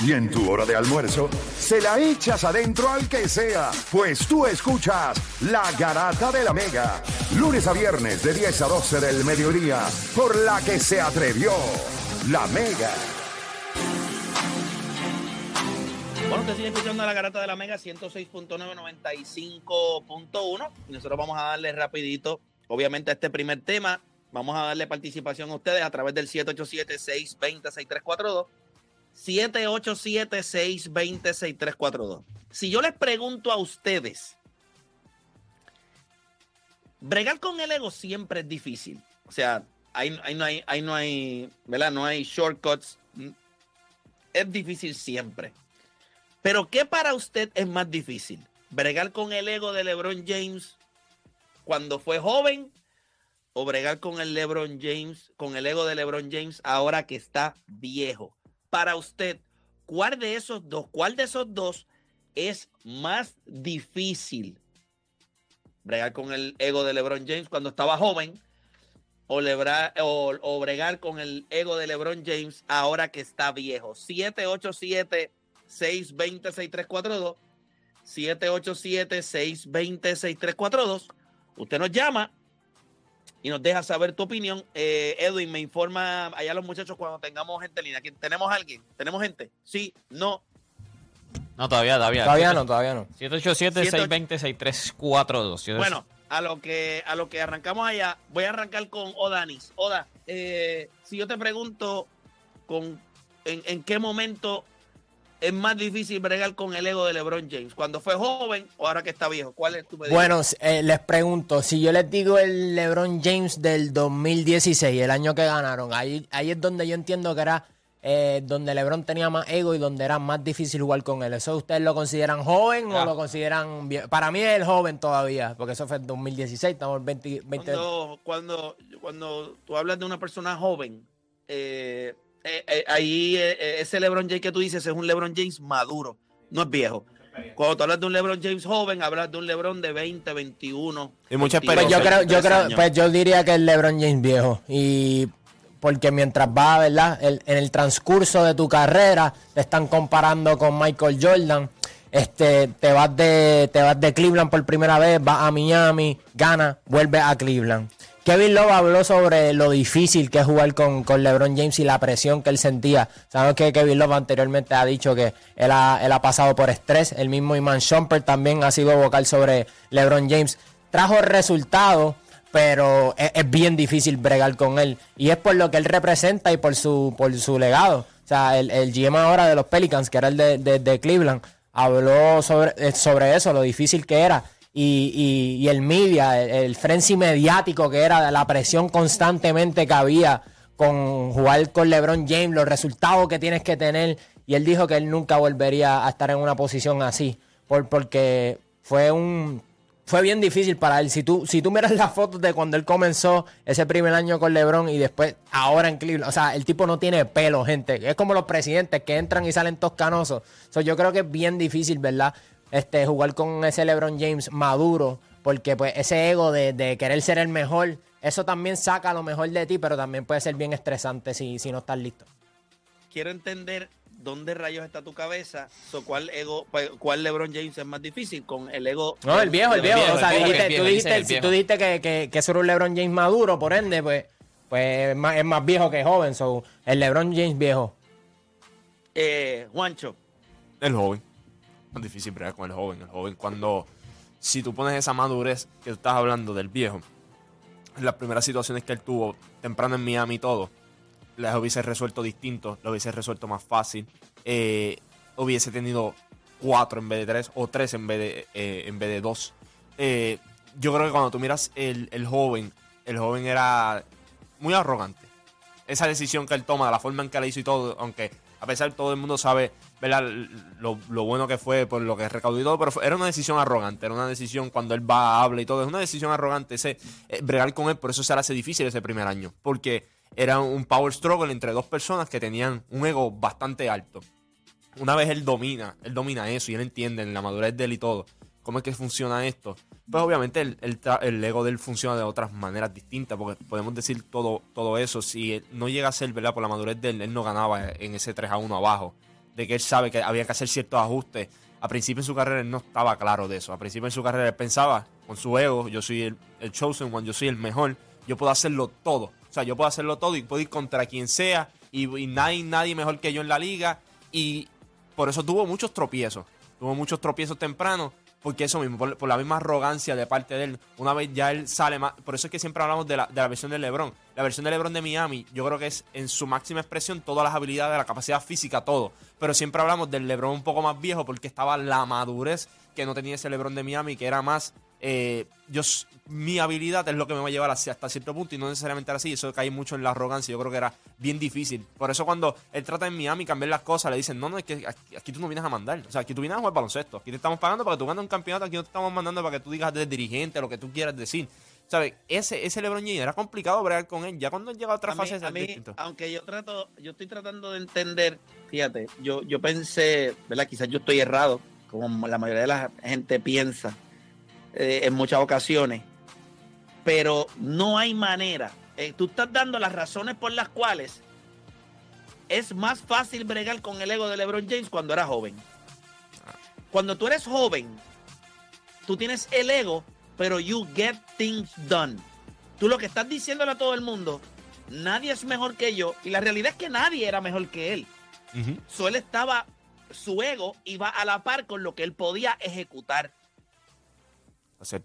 Y en tu hora de almuerzo, se la echas adentro al que sea, pues tú escuchas La Garata de la Mega, lunes a viernes de 10 a 12 del mediodía, por la que se atrevió La Mega. Bueno, usted sigue escuchando La Garata de la Mega 106.995.1 y nosotros vamos a darle rapidito, obviamente, a este primer tema. Vamos a darle participación a ustedes a través del 787-620-6342. 787-620-6342. Si yo les pregunto a ustedes, bregar con el ego siempre es difícil. O sea, ahí, ahí no hay, ahí no hay, ¿verdad? No hay shortcuts. Es difícil siempre. Pero ¿qué para usted es más difícil? ¿Bregar con el ego de LeBron James cuando fue joven o bregar con el LeBron James, con el ego de LeBron James ahora que está viejo? Para usted, ¿cuál de esos dos, cuál de esos dos es más difícil? Bregar con el ego de LeBron James cuando estaba joven o, o, bregar con el ego de LeBron James ahora que está viejo. 787-620-6342. 787-620-6342. Usted nos llama y nos deja saber tu opinión. Eh, Edwin, me informa allá los muchachos cuando tengamos gente en línea. ¿Tenemos alguien? ¿Tenemos gente? Sí, no. No, todavía, todavía. Todavía no, todavía no. 787-620-6342. Bueno, a lo, que, a lo que arrancamos allá, voy a arrancar con Odanis. Oda, eh, si yo te pregunto con, en, en qué momento es más difícil bregar con el ego de LeBron James? ¿Cuando fue joven o ahora que está viejo? ¿Cuál es tu medida? Bueno, eh, les pregunto, si yo les digo el LeBron James del 2016, el año que ganaron, ahí, ahí es donde yo entiendo que era eh, donde LeBron tenía más ego y donde era más difícil jugar con él. ¿Eso ustedes lo consideran joven o lo consideran viejo? Para mí es el joven todavía, porque eso fue en 2016, estamos en 20, Cuando, cuando, cuando tú hablas de una persona joven, eh, eh, eh, ahí eh, ese LeBron James que tú dices es un LeBron James maduro, no es viejo. Cuando tú hablas de un LeBron James joven, hablas de un LeBron de 20, 21. Y mucha pues yo creo, yo creo, pues yo diría que es LeBron James viejo. Y porque mientras va, ¿verdad? en el transcurso de tu carrera, te están comparando con Michael Jordan. Este, te vas de, te vas de Cleveland por primera vez, vas a Miami, gana, vuelve a Cleveland. Kevin Love habló sobre lo difícil que es jugar con, LeBron James y la presión que él sentía. Sabemos que Kevin Love anteriormente ha dicho que él ha, pasado por estrés. El mismo Iman Shumpert también ha sido vocal sobre LeBron James. Trajo resultados, pero es, bien difícil bregar con él. Y es por lo que él representa y por su, por su legado. O sea, el, el GM ahora de los Pelicans, que era el de, Cleveland, habló sobre, sobre eso, lo difícil que era y, el media, el, frenzy mediático que era, la presión constantemente que había con jugar con LeBron James, los resultados que tienes que tener. Y él dijo que él nunca volvería a estar en una posición así, por, porque fue un fue bien difícil para él. Si tú, si tú miras las fotos de cuando él comenzó ese primer año con LeBron y después ahora en Cleveland, o sea, el tipo no tiene pelo, gente. Es como los presidentes que entran y salen toscanosos. yo creo que es bien difícil, ¿verdad? Este, jugar con ese LeBron James maduro, porque pues ese ego de, querer ser el mejor, eso también saca lo mejor de ti, pero también puede ser bien estresante si, si no estás listo. Quiero entender dónde rayos está tu cabeza, so, cuál ego, pues, cuál LeBron James es más difícil con el ego. No, el viejo, el viejo. o sea, dijiste, tú dijiste, si tú dijiste que, que, que eso era un LeBron James maduro, por ende, pues, pues es, más, es más viejo que joven. So, el LeBron James viejo. Eh, Juancho. El joven más difícil bregar con el joven. El joven, cuando. Si tú pones esa madurez que tú estás hablando del viejo, las primeras situaciones que él tuvo, temprano en Miami y todo, las hubiese resuelto distinto, lo hubiese resuelto más fácil. Eh, hubiese tenido cuatro en vez de tres, o tres en vez de, eh, en vez de dos. Eh, yo creo que cuando tú miras el, el joven, el joven era muy arrogante. Esa decisión que él toma, la forma en que la hizo y todo, aunque a pesar todo el mundo sabe lo, bueno que fue por lo que recaudó y todo, pero era una decisión arrogante, era una decisión cuando él va, habla y todo, es una decisión arrogante ese eh, bregar con él, por eso se le hace difícil ese primer año, porque era un power struggle entre dos personas que tenían un ego bastante alto. Una vez él domina, él domina eso y él entiende en la madurez de él y todo, cómo es que funciona esto. Pues obviamente el, el, ego de él funciona de otras maneras distintas, porque podemos decir todo, todo eso. Si no llega a ser, ¿verdad? Por la madurez de él, él no ganaba en ese 3 a 1 abajo. De que él sabe que había que hacer ciertos ajustes. A principio en su carrera él no estaba claro de eso. A principio en su carrera él pensaba, con su ego, yo soy el, el chosen one, yo soy el mejor, yo puedo hacerlo todo. O sea, yo puedo hacerlo todo y puedo ir contra quien sea y, y nadie, nadie mejor que yo en la liga. Y por eso tuvo muchos tropiezos. Tuvo muchos tropiezos tempranos porque eso mismo, por, la misma arrogancia de parte de él, una vez ya él sale más, por eso es que siempre hablamos de la, de la versión de LeBron. La versión de LeBron de Miami, yo creo que es en su máxima expresión todas las habilidades, la capacidad física, todo. Pero siempre hablamos del LeBron un poco más viejo porque estaba la madurez que no tenía ese LeBron de Miami, que era más eh, yo, mi habilidad es lo que me va a llevar hacia, hasta cierto punto y no necesariamente era así. Eso cae mucho en la arrogancia. Yo creo que era bien difícil. Por eso cuando él trata en Miami cambiar las cosas, le dicen, no, no, es que aquí, tú no vienes a mandar. O sea, aquí tú vienes a jugar baloncesto. Aquí te estamos pagando para que tú ganes un campeonato. Aquí no te estamos mandando para que tú digas de dirigente, lo que tú quieras decir. ¿Sabes? Ese, ese LeBron James era complicado bregar con él. Ya cuando llega a otra fase a mí, Aunque yo trato, yo estoy tratando de entender, fíjate, yo, yo pensé, ¿verdad? Quizás yo estoy errado, como la mayoría de la gente piensa eh, en muchas ocasiones, pero no hay manera. Eh, tú estás dando las razones por las cuales es más fácil bregar con el ego de LeBron James cuando era joven. Cuando tú eres joven, tú tienes el ego, pero you get things done. Tú lo que estás diciéndole a todo el mundo, nadie es mejor que yo, y la realidad es que nadie era mejor que él. Uh él estaba, su ego iba a la par con lo que él podía ejecutar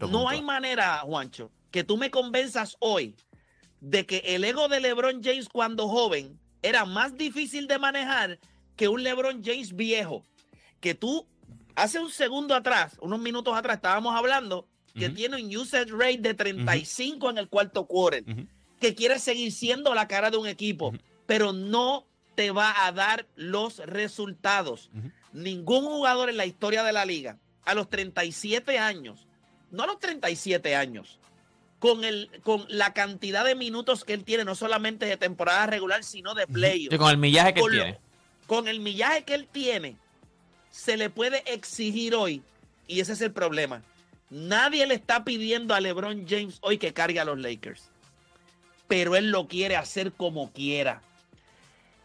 no hay manera, Juancho, que tú me convenzas hoy de que el ego de LeBron James cuando joven era más difícil de manejar que un LeBron James viejo. Que tú, hace un segundo atrás, unos minutos atrás, estábamos hablando que tiene un usage rate de 35 en el cuarto quarter, que quiere seguir siendo la cara de un equipo, pero no te va a dar los resultados. Ningún jugador en la historia de la liga, a los 37 años, no a los 37 años, con, el, con la cantidad de minutos que él tiene, no solamente de temporada regular, sino de playoff. Y con el millaje que él tiene. Con el millaje que él tiene, se le puede exigir hoy, y ese es el problema. Nadie le está pidiendo a LeBron James hoy que cargue a los Lakers, pero él lo quiere hacer como quiera.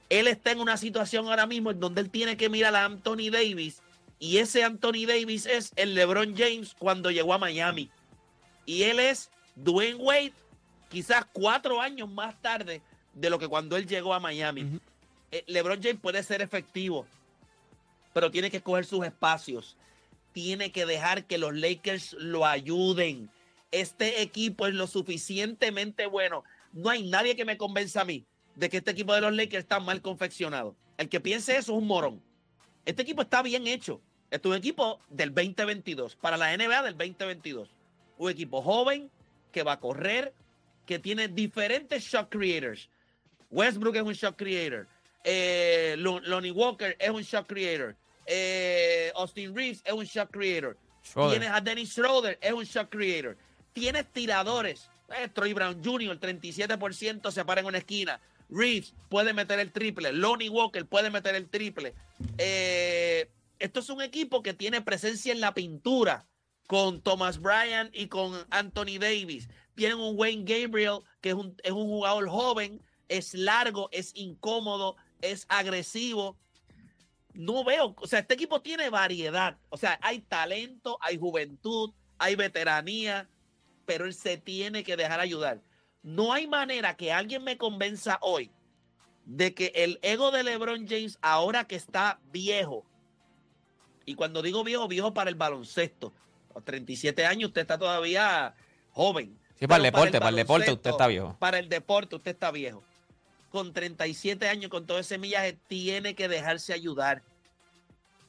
Él está en una situación ahora mismo en donde él tiene que mirar a Anthony Davis y ese Anthony Davis es el LeBron James cuando llegó a Miami. Y él es Dwayne Wade quizás cuatro años más tarde de lo que cuando él llegó a Miami. Eh, LeBron James puede ser efectivo, pero tiene que coger sus espacios. Tiene que dejar que los Lakers lo ayuden. Este equipo es lo suficientemente bueno. No hay nadie que me convenza a mí de que este equipo de los Lakers está mal confeccionado. El que piense eso es un morón. Este equipo está bien hecho. Este es un equipo del 2022, para la NBA del 2022. Un equipo joven que va a correr, que tiene diferentes shot creators. Westbrook es un shot creator. Eh, Lonnie Walker es un shot creator. Eh, Austin Reeves es un shot creator. Tienes a Dennis Schroeder, es un shot creator. Tienes tiradores. Eh, Troy Brown Jr., el 37% se para en una esquina. Reeves puede meter el triple. Lonnie Walker puede meter el triple. Eh, esto es un equipo que tiene presencia en la pintura con Thomas Bryan y con Anthony Davis. Tienen un Wayne Gabriel que es un, es un jugador joven, es largo, es incómodo, es agresivo. No veo, o sea, este equipo tiene variedad. O sea, hay talento, hay juventud, hay veteranía, pero él se tiene que dejar ayudar. No hay manera que alguien me convenza hoy de que el ego de LeBron James, ahora que está viejo, y cuando digo viejo, viejo para el baloncesto, a 37 años usted está todavía joven. Sí, para el deporte, para el, deporte usted está viejo. Para el deporte usted está viejo. Con 37 años, con todo ese millaje, tiene que dejarse ayudar.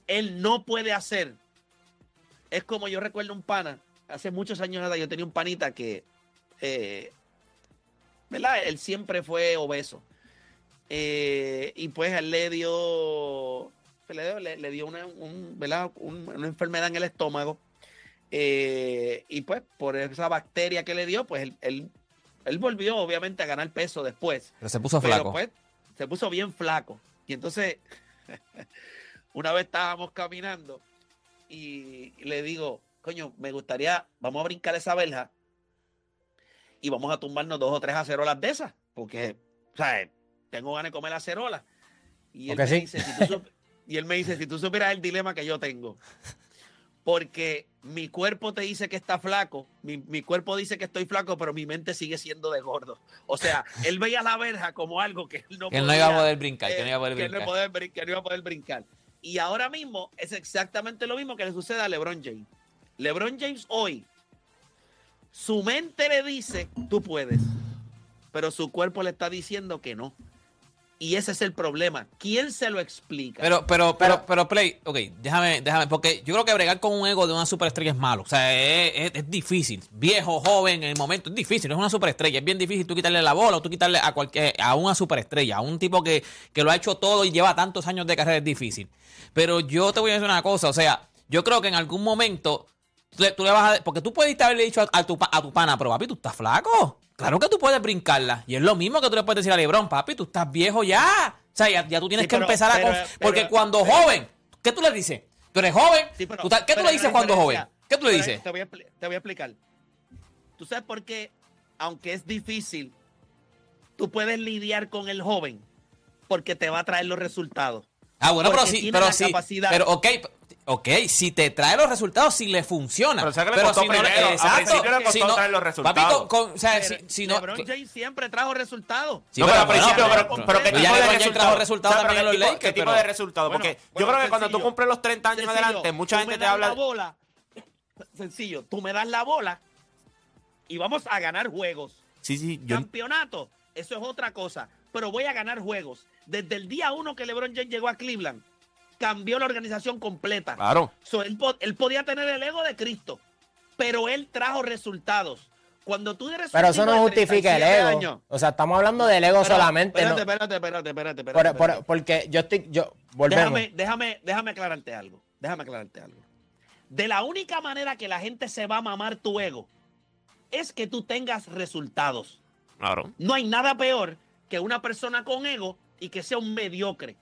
Él no puede hacer. Es como yo recuerdo un pana, hace muchos años yo tenía un panita que eh, ¿verdad? Él siempre fue obeso. Eh, y pues él le dio, le dio, una, una enfermedad en el estómago. Eh, y pues por esa bacteria que le dio, pues él, él, volvió obviamente a ganar peso después. Pero se puso flaco. Pues, se puso bien flaco. Y entonces, una vez estábamos caminando y le digo, coño, me gustaría, vamos a brincar esa verja y vamos a tumbarnos dos o tres acerolas de esas, porque, o sea, tengo ganas de comer acerolas. Y él, me sí. dice, si tú y él me dice, si tú supieras el dilema que yo tengo, porque mi cuerpo te dice que está flaco, mi, mi cuerpo dice que estoy flaco, pero mi mente sigue siendo de gordo. O sea, él veía la verja como algo que él no Que él no iba a podía, poder brincar, que no iba a poder eh, que no brincar. iba a poder brin- que no iba a poder brincar. Y ahora mismo es exactamente lo mismo que le sucede a LeBron James. LeBron James hoy, su mente le dice, tú puedes, pero su cuerpo le está diciendo que no. Y ese es el problema. ¿Quién se lo explica? Pero, pero, pero, pero, Play, ok, déjame, déjame, porque yo creo que bregar con un ego de una superestrella es malo. O sea, es, es- es difícil. Viejo, joven, en el momento, es difícil, es una superestrella. Es bien difícil tú quitarle la bola o tú quitarle a cualquier, a una superestrella, a un tipo que, que lo ha hecho todo y lleva tantos años de carrera, es difícil. Pero yo te voy a decir una cosa, o sea, yo creo que en algún momento tú le, tú le vas a. Porque tú puedes haberle dicho a, a tu, a tu pana, pero papi, tú estás flaco. Claro que tú puedes brincarla. Y es lo mismo que tú le puedes decir a Lebron, papi, tú estás viejo ya. O sea, ya, ya tú tienes Sí, que pero- empezar a. pero- pero- porque cuando pero- joven, ¿qué tú le dices? Tú eres joven. Sí, pero- tú estás- ¿Qué tú pero le dices cuando joven? ¿Qué tú le Pero dices? Te voy, a, te voy a explicar. ¿Tú sabes por qué, aunque es difícil, tú puedes lidiar con el joven? Porque te va a traer los resultados. Ah, bueno, pero porque sí, tiene pero sí. capacidad. Pero ok, ok, si te trae los resultados, si le funciona. Pero ¿sabes qué le costó si no? Al exacto. principio le costó si no- traer los resultados. con- con- o sea, Pero si, si no. LeBron James siempre trajo resultados. Sí, no, pero al principio, pero- pero, pero ¿qué tipo de trajo resultados O sea, pero también en ¿qué los tipo- ¿Qué Lakers, tipo pero- de resultado? Bueno, Porque yo creo que cuando tú cumples los 30 años Sencillo, adelante, mucha gente me te habla... La bola, sencillo, tú me das la bola y vamos a ganar juegos. Sí, sí, yo... Campeonato, eso es otra cosa. Pero voy a ganar juegos. Desde el día uno que LeBron James llegó a Cleveland, cambió la organización completa. Claro. So, él, po- él podía tener el ego de Cristo, pero él trajo resultados. Cuando tú eres un Pero eso no de justifica el 37 ego. años- O sea, estamos hablando del ego Pero, solamente. Espérate, no- espérate, espérate, espérate, espérate, por- por- espérate. porque yo estoy. Yo, volvemos. Déjame, déjame, déjame aclararte algo. Déjame aclararte algo. De la única manera que la gente se va a mamar tu ego es que tú tengas resultados. Claro. No hay nada peor que una persona con ego y que sea un mediocre.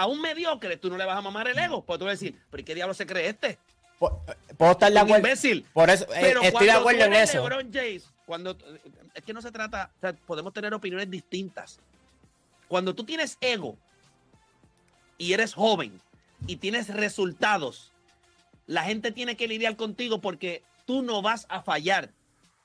A un mediocre tú no le vas a mamar el ego, porque tú vas a decir, pero ¿y qué diablo se cree este? Po- Puedo estar de acuerdo. imbécil. Por eso, eh, Pero estoy de acuerdo en eso. LeBron James, cuando es que no se trata, o sea, podemos tener opiniones distintas. Cuando tú tienes ego y eres joven y tienes resultados, la gente tiene que lidiar contigo porque tú no vas a fallar.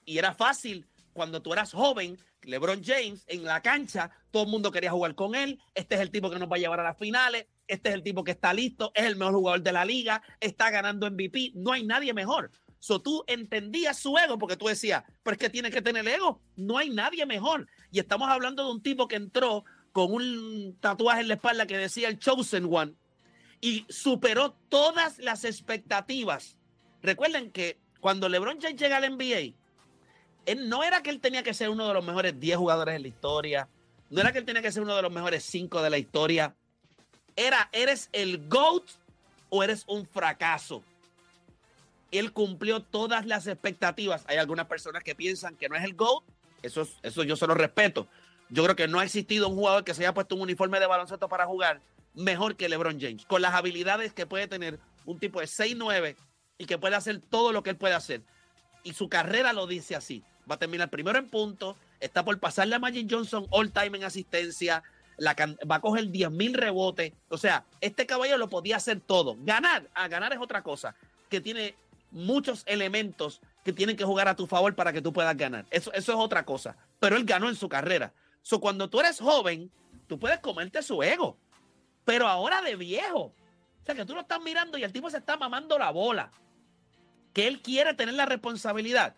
Y era fácil cuando tú eras joven, LeBron James en la cancha, todo el mundo quería jugar con él. Este es el tipo que nos va a llevar a las finales. Este es el tipo que está listo, es el mejor jugador de la liga, está ganando MVP. No hay nadie mejor. So tú entendías su ego porque tú decías, pero es que tiene que tener ego. No hay nadie mejor. Y estamos hablando de un tipo que entró con un tatuaje en la espalda que decía el Chosen One y superó todas las expectativas. Recuerden que cuando LeBron James llega al NBA, no era que él tenía que ser uno de los mejores 10 jugadores en la historia, no era que él tenía que ser uno de los mejores 5 de la historia. Era, ¿eres el GOAT o eres un fracaso? Él cumplió todas las expectativas. Hay algunas personas que piensan que no es el GOAT. Eso, es- eso yo se lo respeto. Yo creo que no ha existido un jugador que se haya puesto un uniforme de baloncesto para jugar mejor que LeBron James, con las habilidades que puede tener un tipo de 6'9 y que puede hacer todo lo que él puede hacer. Y su carrera lo dice así. Va a terminar primero en puntos, está por pasarle a Magic Johnson all time en asistencia, la va a coger 10 mil rebotes. O sea, este caballero lo podía hacer todo. Ganar, a ganar es otra cosa, que tiene muchos elementos que tienen que jugar a tu favor para que tú puedas ganar. Eso, eso es otra cosa. Pero él ganó en su carrera. So, cuando tú eres joven, tú puedes comerte su ego. Pero ahora de viejo. O sea, que tú lo estás mirando y el tipo se está mamando la bola. Que él quiere tener la responsabilidad.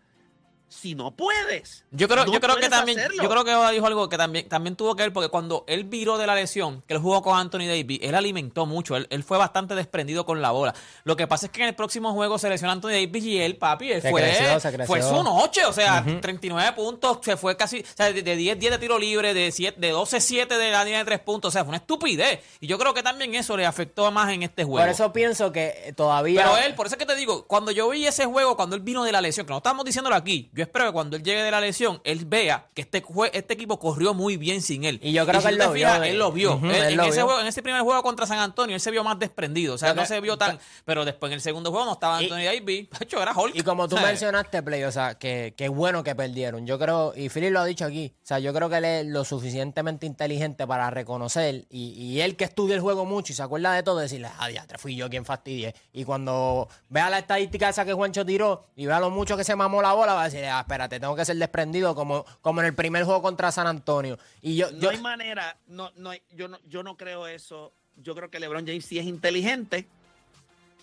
Si no puedes. Yo creo, no yo creo que también, hacerlo. yo creo que dijo algo que también, también tuvo que ver, porque cuando él viró de la lesión, que él jugó con Anthony Davis, él alimentó mucho, él, él fue bastante desprendido con la bola. Lo que pasa es que en el próximo juego se lesionó Anthony Davis y él, papi, él Se fue, creció, se creció. fue su noche, o sea, 39 puntos, se fue casi, o sea, de, de 10, 10 de tiro libre, de, 7, de 12, 7 de la línea de 3 puntos, o sea, fue una estupidez. Y yo creo que también eso le afectó más en este juego. Por eso pienso que todavía. Pero él, por eso es que te digo, cuando yo vi ese juego, cuando él vino de la lesión, que no estamos diciéndolo aquí, Yo espero que cuando él llegue de la lesión, él vea que este, jue- este equipo corrió muy bien sin él. Y yo creo si que él lo vio fijas, de- él lo vio. Ujú, Él- él en, lo ese vio. juego- en ese primer juego contra San Antonio, él se vio más desprendido. O sea, no que- se vio tan. Pero después en el segundo juego no estaba Anthony Davis. Era Hulk. Y como tú mencionaste, Play, o sea, que, que bueno que perdieron. Yo creo, y Philip lo ha dicho aquí, o sea, yo creo que él es lo suficientemente inteligente para reconocer, y, y él que estudia el juego mucho y se acuerda de todo, decirle, ah, diatre, fui yo quien fastidié. Y cuando vea la estadística esa que Juancho tiró y vea lo mucho que se mamó la bola, va a decir, ah, espérate, tengo que ser desprendido como, como en el primer juego contra San Antonio. Y yo, No yo hay manera, no, no hay- yo, no, yo no creo eso. Yo creo que LeBron James sí es inteligente,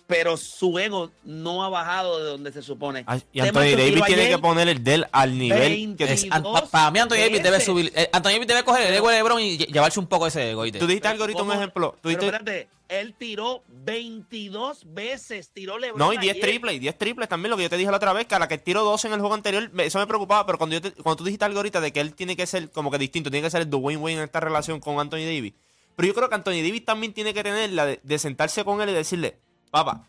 pero su ego no ha bajado de donde se supone. Ay, Y Anthony Davis tiene que poner el del al nivel que... 20. es- an- pa- para mí, Anthony Davis debe subir. eh, Anthony Davis debe coger el ego de LeBron y lle- llevarse un poco ese ego. Tú dijiste algo ahorita, un ejemplo. Tú Pero dijiste- espérate, él tiró 22 veces, tiró LeBron No, y 10 ayer. triples, y 10 triples también, lo que yo te dije la otra vez, que a la que tiró 12 en el juego anterior, me- eso me preocupaba, pero cuando, yo te- cuando tú dijiste algo ahorita de que él tiene que ser como que distinto, tiene que ser el Dwayne Wayne en esta relación con Anthony Davis, pero yo creo que Anthony Davis también tiene que tener la de, de sentarse con él y decirle, papá,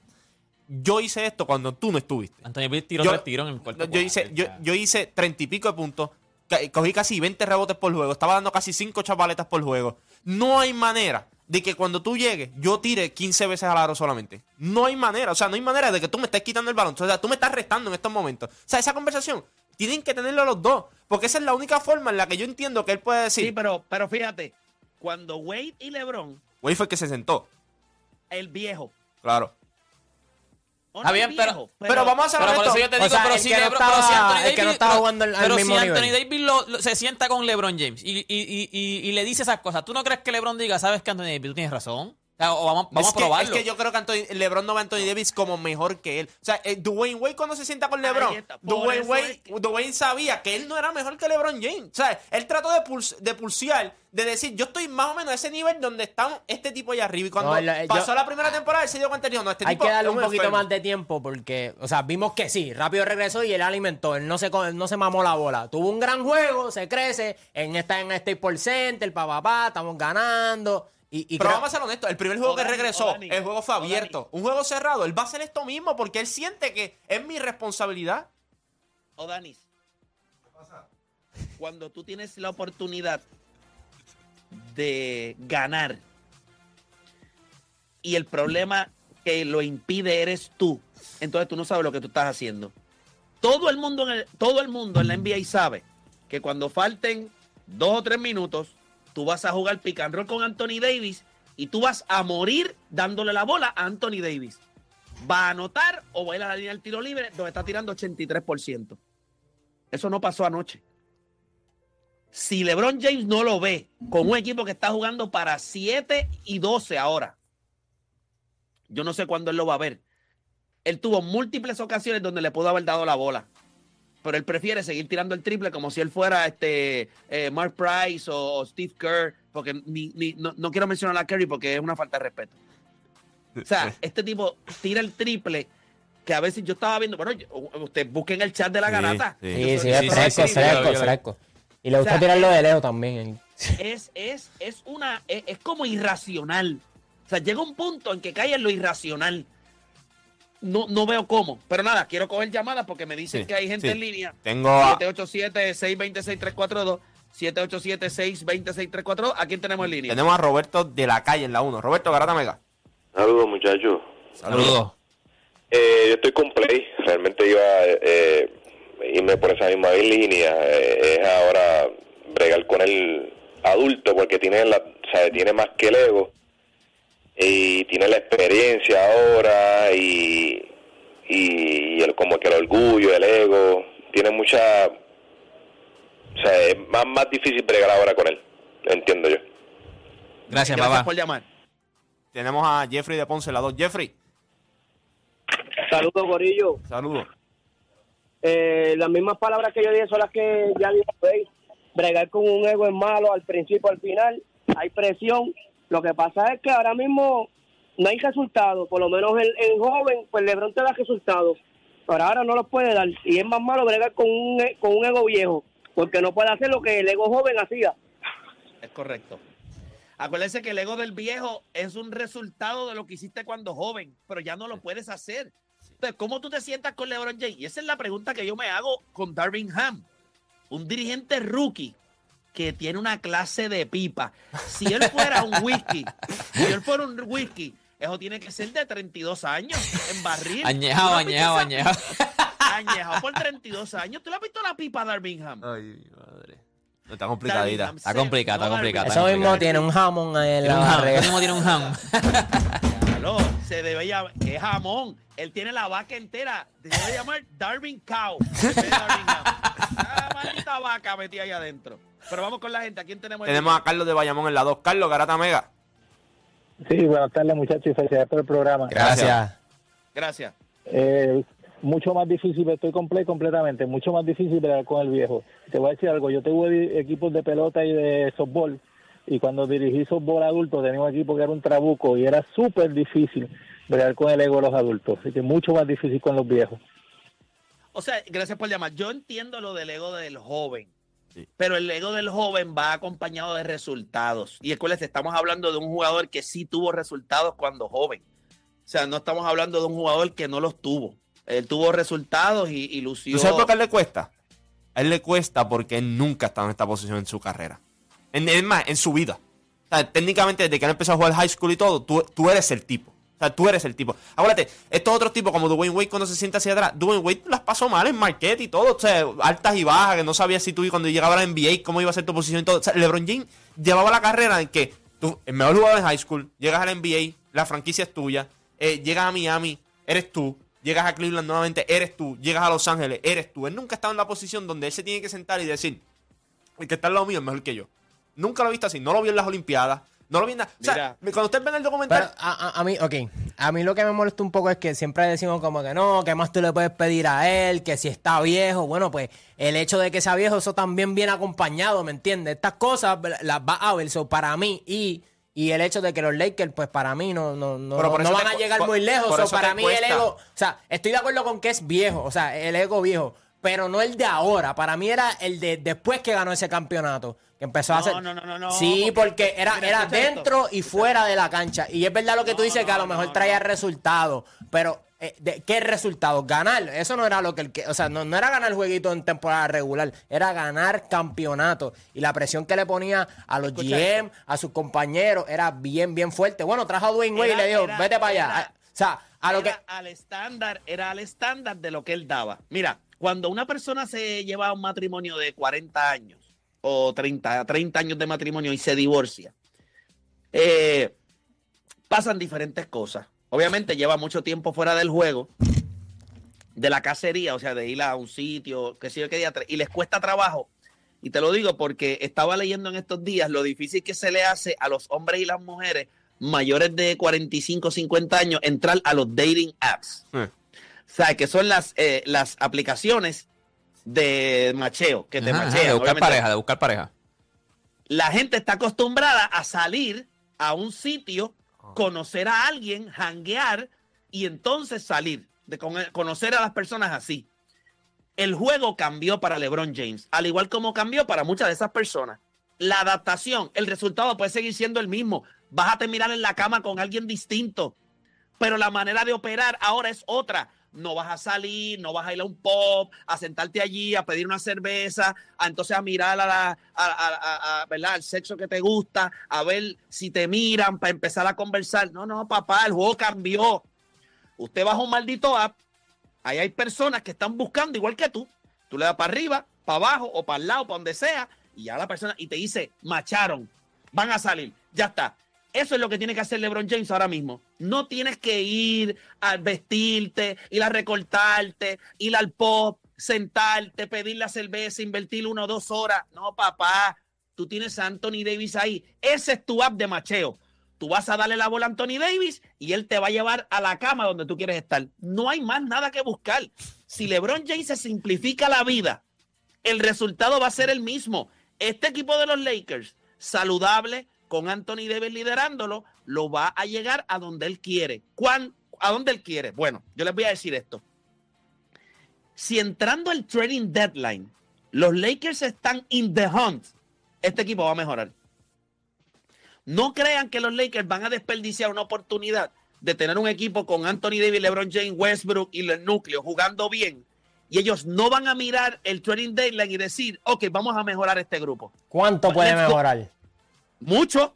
yo hice esto cuando tú no estuviste. Anthony Davis tiró Yo- tres tiros en el cuarto. yo hice, cuarto, yo, o sea. yo hice 30 y pico de puntos, cogí casi 20 rebotes por juego, estaba dando casi 5 chapaletas por juego. No hay manera de que cuando tú llegues, yo tire 15 veces al aro solamente. No hay manera, o sea, no hay manera de que tú me estés quitando el balón. O sea, tú me estás restando en estos momentos. O sea, esa conversación tienen que tenerlo los dos, porque esa es la única forma en la que yo entiendo que él puede Sí, decir, pero, pero fíjate, cuando Wade y LeBron, güey, fue el que se sentó. el viejo, Claro. O Está no el bien, pero- vamos a hacer Pero por esto. eso yo te O digo, sea, pero si, que no pero si Anthony el que no Davis, estaba jugando al- mismo si nivel. Anthony Davis lo- lo- se sienta con LeBron James y, y- y- y- y le dice esas cosas, ¿tú no crees que LeBron diga, sabes que Anthony Davis, tú tienes razón? O, sea, o vamos, vamos es a probarlo. Que, es que yo creo que Anthony- LeBron no ve a Anthony Davis como mejor que él. O sea, eh, Dwayne Wade cuando se sienta con LeBron, está, Dwayne Wade, es que- Dwayne sabía que él no era mejor que LeBron James. O sea, él trató de, puls- de pulsear, de decir, yo estoy más o menos a ese nivel donde está este tipo allá arriba. Y cuando No, él- yo- pasó la primera temporada, él se dio cuenta y dijo, no, este Hay tipo que darle un poquito enfermo. más de tiempo porque, o sea, vimos que sí, rápido regresó y él alimentó, él no se, él no se mamó la bola. Tuvo un gran juego, se crece, en esta en este por Center, pa, pa, pa, estamos ganando. Y, y Pero creo- vamos a ser honestos, el primer juego que regresó, el juego fue abierto. Un juego cerrado, él va a hacer esto mismo porque él siente que es mi responsabilidad. O Danis. Cuando tú tienes la oportunidad de ganar y el problema que lo impide eres tú, entonces tú no sabes lo que tú estás haciendo. Todo el mundo en, el- todo el mundo en la NBA sabe que cuando falten dos o tres minutos, tú vas a jugar pick and roll con Anthony Davis y tú vas a morir dándole la bola a Anthony Davis. Va a anotar o va a ir a la línea del tiro libre donde está tirando 83%. Eso no pasó anoche. Si LeBron James no lo ve con un equipo que está jugando para 7 y 12 ahora, yo no sé cuándo él lo va a ver. Él tuvo múltiples ocasiones donde le pudo haber dado la bola, pero él prefiere seguir tirando el triple como si él fuera este eh, Mark Price o, o Steve Kerr, porque ni- ni- no, no quiero mencionar a Curry porque es una falta de respeto. O sea, este tipo tira el triple que a veces yo estaba viendo, bueno, yo- usted busquen el chat de la Sí, garata. sí. Sí, Yo sí, sí, fresco, fresco, fresco. Y le gusta sea, tirarlo de lejos también. es, es, es una, es, es como irracional. O sea, llega un punto en que cae en lo irracional. No, no veo cómo. Pero nada, quiero coger llamadas porque me dicen Sí, que hay gente sí. en línea. Tengo a- 787-626-342. 787-626-342. ¿A quién tenemos en línea? tenemos a Roberto de la calle en la 1. Roberto Garata Mega. Saludos, muchachos. Saludos. Eh, yo estoy con Play. Realmente iba a eh, irme por esa misma línea. Eh, es ahora bregar con el adulto porque tiene, la, o sea, tiene más que el ego. Y tiene la experiencia ahora y, y el, como que el orgullo, el ego. Tiene mucha... O sea, es más, más difícil bregar ahora con él. Entiendo yo. Gracias, Gracias papá. por llamar. Tenemos a Jeffrey de Ponce, la 2. Jeffrey, Saludos, Gorillo. saludos. Eh, las mismas palabras que yo dije son las que ya dijo. Bregar con un ego es malo al principio, al final. Hay presión. Lo que pasa es que ahora mismo no hay resultados. Por lo menos en, en joven, pues LeBron te da resultados. Pero ahora no los puede dar. Y es más malo bregar con un, e- con un ego viejo. Porque no puede hacer lo que el ego joven hacía. Es correcto. Acuérdense que el ego del viejo es un resultado de lo que hiciste cuando joven, pero ya no lo puedes hacer. Entonces, ¿cómo tú te sientas con LeBron James? Y esa es la pregunta que yo me hago con Darvin Ham, un dirigente rookie que tiene una clase de pipa. Si él fuera un whisky, si él fuera un whisky, eso tiene que ser de 32 años en barril. Añejado, ¿Tú no has visto añejado, añejado. Añejado por 32 años. ¿Tú le has visto la pipa a Darvin Ham? Ay, madre. Está complicadita. Está complicado, está. Darvin Eso mismo tiene un jamón ahí en la. Eso mismo tiene un. Aló, se debe llamar, es jamón. Él tiene la vaca entera. Se debe llamar Darwin Cow. Darwin Ham. Ah, maldita vaca metida ahí adentro. Pero vamos con la gente. ¿A quién tenemos? Tenemos a Carlos de Bayamón en la 2. Carlos, Garata Mega. Sí, buenas tardes muchachos y felicidades por el programa. Gracias. Gracias. Eh, mucho más difícil, estoy completo completamente, mucho más difícil bregar con el viejo. Te voy a decir algo, yo tuve equipos de pelota y de softball y cuando dirigí softball adulto tenía un equipo que era un trabuco y era súper difícil bregar con el ego de los adultos, así que mucho más difícil con los viejos. O sea, gracias por llamar. Yo entiendo lo del ego del joven. Sí. Pero el ego del joven va acompañado de resultados. Y acuérdense, estamos hablando de un jugador que sí tuvo resultados cuando joven. O sea, no estamos hablando de un jugador que no los tuvo. Él tuvo resultados y, y lució. ¿Tú sabes por qué a él le cuesta? A él le cuesta porque él nunca ha estado en esta posición en su carrera. En, es más, en su vida. O sea, técnicamente, desde que él empezó a jugar high school y todo, tú, tú eres el tipo. O sea, tú eres el tipo. Acuérdate, estos otros tipos como Dwayne Wade cuando se sienta hacia atrás, Dwayne Wade las pasó mal en Marquette y todo. O sea, altas y bajas, que no sabía si tú cuando llegaba a la NBA cómo iba a ser tu posición y todo. O sea, LeBron James llevaba la carrera en que tú, el mejor jugador en high school, llegas a la NBA, la franquicia es tuya, eh, llegas a Miami, eres tú. Llegas a Cleveland nuevamente, eres tú. Llegas a Los Ángeles, eres tú. Él nunca ha estado en la posición donde él se tiene que sentar y decir, el que está al lado mío es mejor que yo. Nunca lo he visto así. No lo vi en las Olimpiadas. No lo vi nada. O sea, cuando ustedes ven el Pero documental. a, a- a mí, ok, a mí lo que me molesta un poco es que siempre decimos como que no, que más tú le puedes pedir a él, que si está viejo, bueno, pues el hecho de que sea viejo, eso también viene acompañado, ¿me entiendes? Estas cosas las va a ver, so, para mí, y, y el hecho de que los Lakers, pues para mí no, no, no, no van te a llegar por- muy lejos, so, para mí cuesta. el ego, o sea, estoy de acuerdo con que es viejo, o sea, el ego viejo, pero no el de ahora, para mí era el de después que ganó ese campeonato. Que empezó a No, hacer. no, no, no, no, Sí, porque- era, mira, era esto. dentro y fuera de la cancha. Y es verdad lo que tú No, dices, que a lo mejor no, traía no. resultados. Pero, eh, de, ¿qué resultados? Ganar. Eso no era lo que el que. O sea, no, no era ganar jueguito en temporada regular. Era ganar campeonato. Y la presión que le ponía a los Escucha GM, a sus compañeros, era bien, bien fuerte. Bueno, trajo a Dwayne Wade y le dijo, era- vete para allá. era- O sea, a lo que. Era al estándar, era al estándar de lo que él daba. Mira, cuando una persona se lleva a un matrimonio de 40 años o 30, 30 años de matrimonio y se divorcia, eh, pasan diferentes cosas. Obviamente lleva mucho tiempo fuera del juego, de la cacería, o sea, de ir a un sitio, que sé yo qué día, y les cuesta trabajo. Y te lo digo porque estaba leyendo en estos días lo difícil que se le hace a los hombres y las mujeres mayores de 45, 50 años entrar a los dating apps. Eh. O sea, que son las, eh, las aplicaciones de macheo, que te Ajá, ajá, machean. de buscar obviamente. pareja, de buscar pareja. La gente está acostumbrada a salir a un sitio, Ah. conocer a alguien, hanguear y entonces salir, de con- conocer a las personas así. El juego cambió para LeBron James, al igual como cambió para muchas de esas personas. La adaptación, el resultado puede seguir siendo el mismo. Vas a terminar en la cama con alguien distinto, pero la manera de operar ahora es otra. No vas a salir, no vas a ir a un pop, a sentarte allí, a pedir una cerveza, a entonces a mirar a la, a- a- ¿verdad? al sexo que te gusta, a ver si te miran para empezar a conversar. No, no, papá, el juego cambió. Usted baja un maldito app, ahí hay personas que están buscando igual que tú. Tú le das para arriba, para abajo o para el lado, para donde sea, y ya la persona, y te dice, macharon, van a salir, ya está. Eso es lo que tiene que hacer LeBron James ahora mismo. No tienes que ir a vestirte, ir a recortarte, ir al pop, sentarte, pedir la cerveza, invertir una o dos horas. No, papá, tú tienes a Anthony Davis ahí. Ese es tu app de macheo. Tú vas a darle la bola a Anthony Davis y él te va a llevar a la cama donde tú quieres estar. No hay más nada que buscar. Si LeBron James se simplifica la vida, el resultado va a ser el mismo. Este equipo de los Lakers, saludable, con Anthony Davis liderándolo, lo va a llegar a donde él quiere. ¿Cuán, ¿A dónde él quiere? Bueno, yo les voy a decir esto. Si entrando el trading deadline, los Lakers están in the hunt, este equipo va a mejorar. No crean que los Lakers van a desperdiciar una oportunidad de tener un equipo con Anthony Davis, LeBron James, Westbrook y el núcleo jugando bien. Y ellos no van a mirar el trading deadline y decir, ok, vamos a mejorar este grupo. ¿Cuánto puede Let's go. Mucho.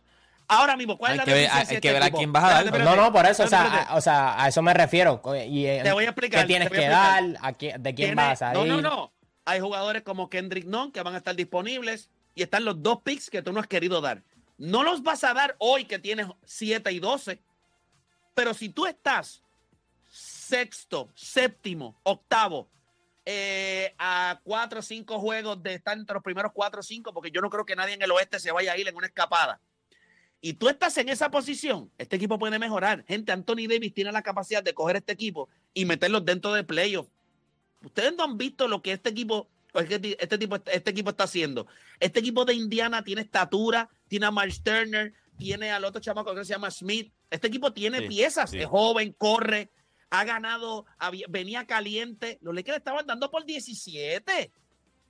Ahora mismo, ¿cuál Hay es la que ver- hay que este ver a quién vas a dar. Espérate, No, no, por eso, o sea, a, o sea, a eso me refiero. Y, eh, Te voy a explicar, ¿Qué tienes que dar? ¿A quién- ¿De quién Tiene- vas a No, ir? no, no. Hay jugadores como Kendrick Nunn que van a estar disponibles y están los dos picks que tú no has querido dar. No los vas a dar hoy que tienes 7 y 12, pero si tú estás sexto, séptimo, octavo, eh, a cuatro o cinco juegos de estar entre los primeros cuatro o cinco, porque yo no creo que nadie en el oeste se vaya a ir en una escapada. Y tú estás en esa posición, este equipo puede mejorar. Gente, Anthony Davis tiene la capacidad de coger este equipo y meterlos dentro de playoffs. Ustedes no han visto lo que este equipo, este, este tipo, este equipo está haciendo. Este equipo de Indiana tiene estatura, tiene a Miles Turner, tiene al otro chamaco que se llama Smith. Este equipo tiene Sí, piezas, sí. es joven, corre, ha ganado, había- venía caliente. Los Lakers estaban dando por 17.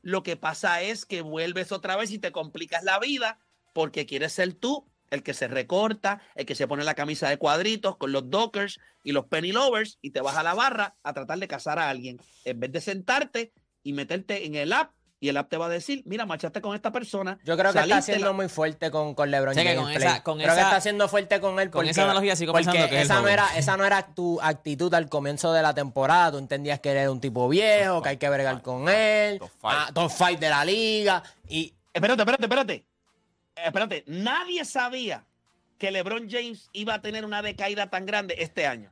Lo que pasa es que vuelves otra vez y te complicas la vida porque quieres ser tú el que se recorta, el que se pone la camisa de cuadritos con los dockers y los penny lovers y te vas a la barra a tratar de cazar a alguien. En vez de sentarte y meterte en el app y el app te va a decir, mira, marchaste con esta persona. Yo creo que está siendo la- muy fuerte con, con LeBron James. con Play. esa- con creo que está siendo fuerte con él con porque, esa analogía sigo porque pensando que es esa no era esa no era tu actitud al comienzo de la temporada. Tú entendías que era un tipo viejo, que hay que bregar con él, Top five. ah, top five de la liga y Espérate, espérate, espérate. Espérate, nadie sabía que LeBron James iba a tener una decaída tan grande este año.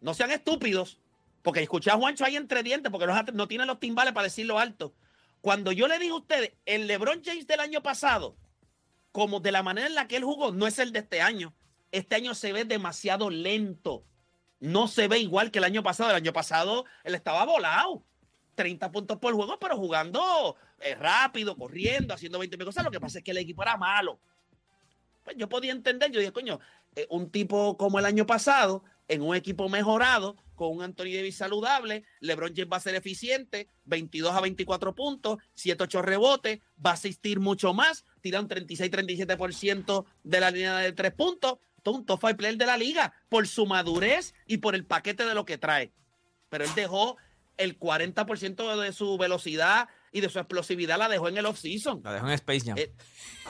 No sean estúpidos, porque escuché a Juancho ahí entre dientes, porque los, no tiene los timbales para decirlo alto. Cuando yo le dije a ustedes, el LeBron James del año pasado, como de la manera en la que él jugó, no es el de este año. Este año se ve demasiado lento. No se ve igual que el año pasado. El año pasado él estaba volado. 30 puntos por juego, pero jugando eh, rápido, corriendo, haciendo 20 mil cosas. Lo que pasa es que el equipo era malo. Pues yo podía entender, yo dije, coño, eh, un tipo como el año pasado, en un equipo mejorado, con un Anthony Davis saludable, LeBron James va a ser eficiente, 22 a 24 puntos, 7, 8 rebotes, va a asistir mucho más, tira un 36-37% de la línea de tres puntos. Todo un top five player de la liga, por su madurez y por el paquete de lo que trae. Pero él dejó el 40% de su velocidad y de su explosividad, la dejó en el offseason. La dejo en Space Jam. Eh,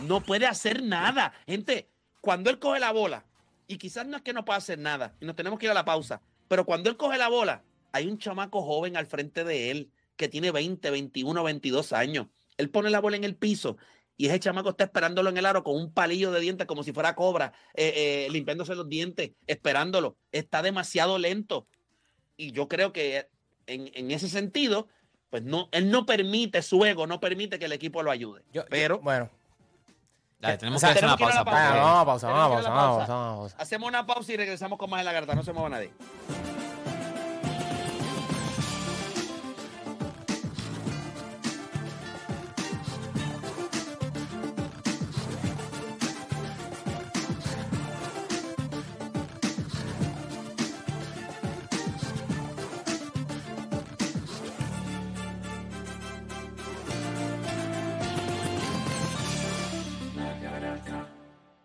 no puede hacer nada. Gente, cuando él coge la bola, y quizás no es que no hacer nada, y nos tenemos que ir a la pausa, pero cuando él coge la bola, hay un chamaco joven al frente de él que tiene 20, 21, 22 años. Él pone la bola en el piso y ese chamaco está esperándolo en el aro con un palillo de dientes como si fuera cobra, eh, eh, limpiándose los dientes, esperándolo. Está demasiado lento. Y yo creo que en, en ese sentido, pues no, él no permite, su ego no permite que el equipo lo ayude. yo- yo- pero bueno, Dale, tenemos o sea, que hacer una pausa. vamos a pausa, vamos a pausa, vamos a pausa. hacemos una pausa y regresamos con más en la garta. No se mueva nadie.